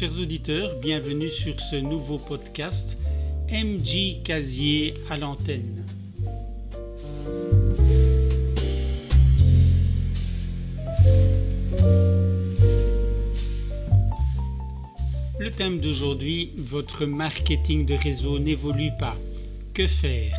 Chers auditeurs, bienvenue sur ce nouveau podcast MJ Casier à l'antenne. Le thème d'aujourd'hui, votre marketing de réseau n'évolue pas. Que faire?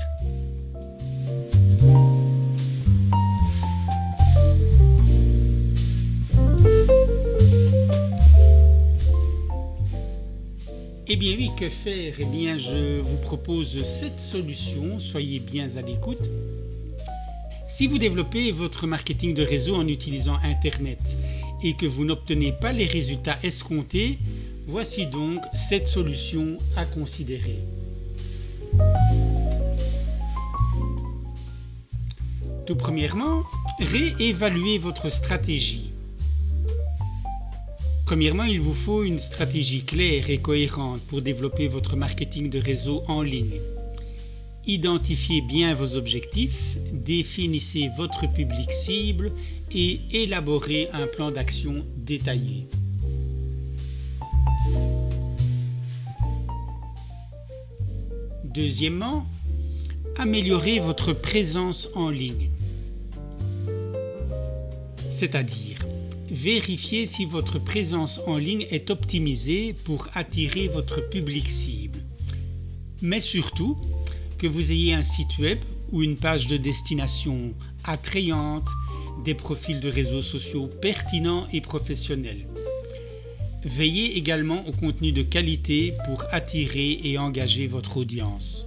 Eh bien oui, que faire? Eh bien je vous propose cette solution, soyez bien à l'écoute. Si vous développez votre marketing de réseau en utilisant Internet et que vous n'obtenez pas les résultats escomptés, voici donc cette solution à considérer. Tout premièrement, réévaluez votre stratégie. Premièrement, il vous faut une stratégie claire et cohérente pour développer votre marketing de réseau en ligne. Identifiez bien vos objectifs, définissez votre public cible et élaborez un plan d'action détaillé. Deuxièmement, améliorez votre présence en ligne. C'est-à-dire, vérifiez si votre présence en ligne est optimisée pour attirer votre public cible. Mais surtout, que vous ayez un site web ou une page de destination attrayante, des profils de réseaux sociaux pertinents et professionnels. Veillez également au contenu de qualité pour attirer et engager votre audience.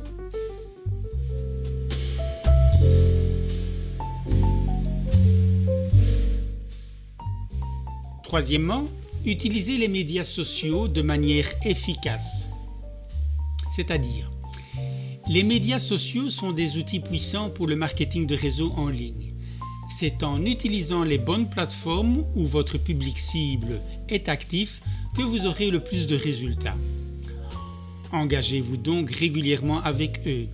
Troisièmement, utilisez les médias sociaux de manière efficace. C'est-à-dire, les médias sociaux sont des outils puissants pour le marketing de réseau en ligne. C'est en utilisant les bonnes plateformes où votre public cible est actif que vous aurez le plus de résultats. Engagez-vous donc régulièrement avec eux.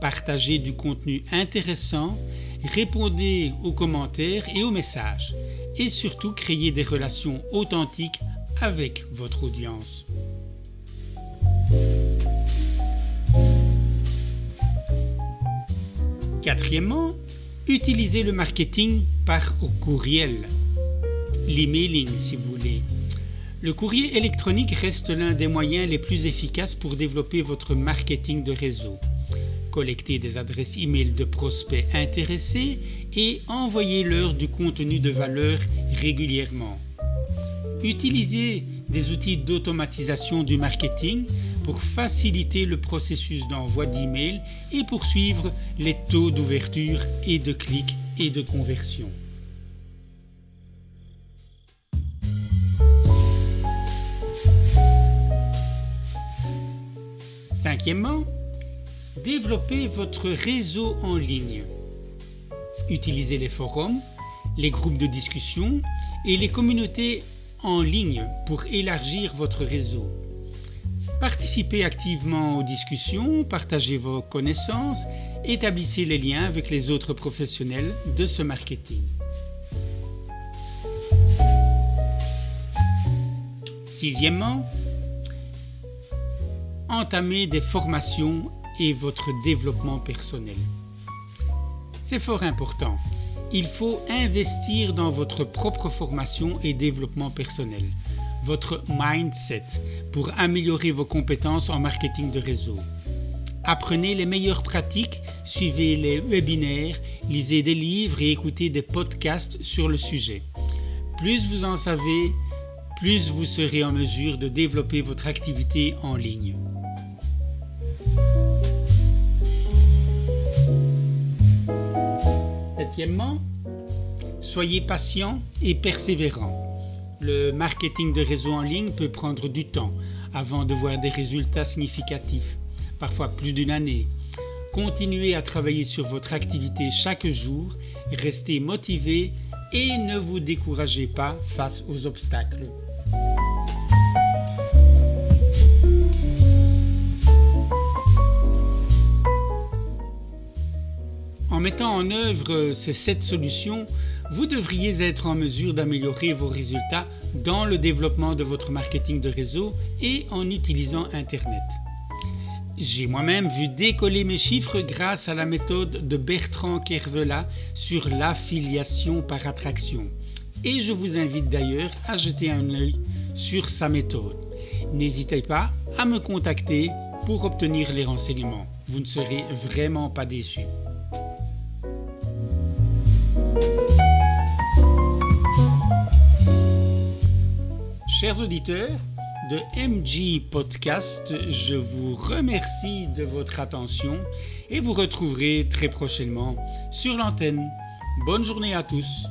Partagez du contenu intéressant, répondez aux commentaires et aux messages et surtout créez des relations authentiques avec votre audience. Quatrièmement, utilisez le marketing par courriel, l'emailing si vous voulez. Le courrier électronique reste l'un des moyens les plus efficaces pour développer votre marketing de réseau. Collectez des adresses e-mail de prospects intéressés et envoyez-leur du contenu de valeur régulièrement. Utilisez des outils d'automatisation du marketing pour faciliter le processus d'envoi d'email et poursuivre les taux d'ouverture et de clics et de conversion. Cinquièmement, développez votre réseau en ligne. Utilisez les forums, les groupes de discussion et les communautés en ligne pour élargir votre réseau. Participez activement aux discussions, partagez vos connaissances, établissez les liens avec les autres professionnels de ce marketing. Sixièmement, entamez des formations et votre développement personnel. C'est fort important. Il faut investir dans votre propre formation et développement personnel, votre mindset, pour améliorer vos compétences en marketing de réseau. Apprenez les meilleures pratiques, suivez les webinaires, lisez des livres et écoutez des podcasts sur le sujet. Plus vous en savez, plus vous serez en mesure de développer votre activité en ligne. Septièmement, soyez patient et persévérant. Le marketing de réseau en ligne peut prendre du temps avant de voir des résultats significatifs, parfois plus d'une année. Continuez à travailler sur votre activité chaque jour, restez motivé et ne vous découragez pas face aux obstacles. En mettant en œuvre ces sept solutions, vous devriez être en mesure d'améliorer vos résultats dans le développement de votre marketing de réseau et en utilisant Internet. J'ai moi-même vu décoller mes chiffres grâce à la méthode de Bertrand Kervela sur l'affiliation par attraction. Et je vous invite d'ailleurs à jeter un œil sur sa méthode. N'hésitez pas à me contacter pour obtenir les renseignements. Vous ne serez vraiment pas déçus. Chers auditeurs de MG Podcast, je vous remercie de votre attention et vous retrouverez très prochainement sur l'antenne. Bonne journée à tous.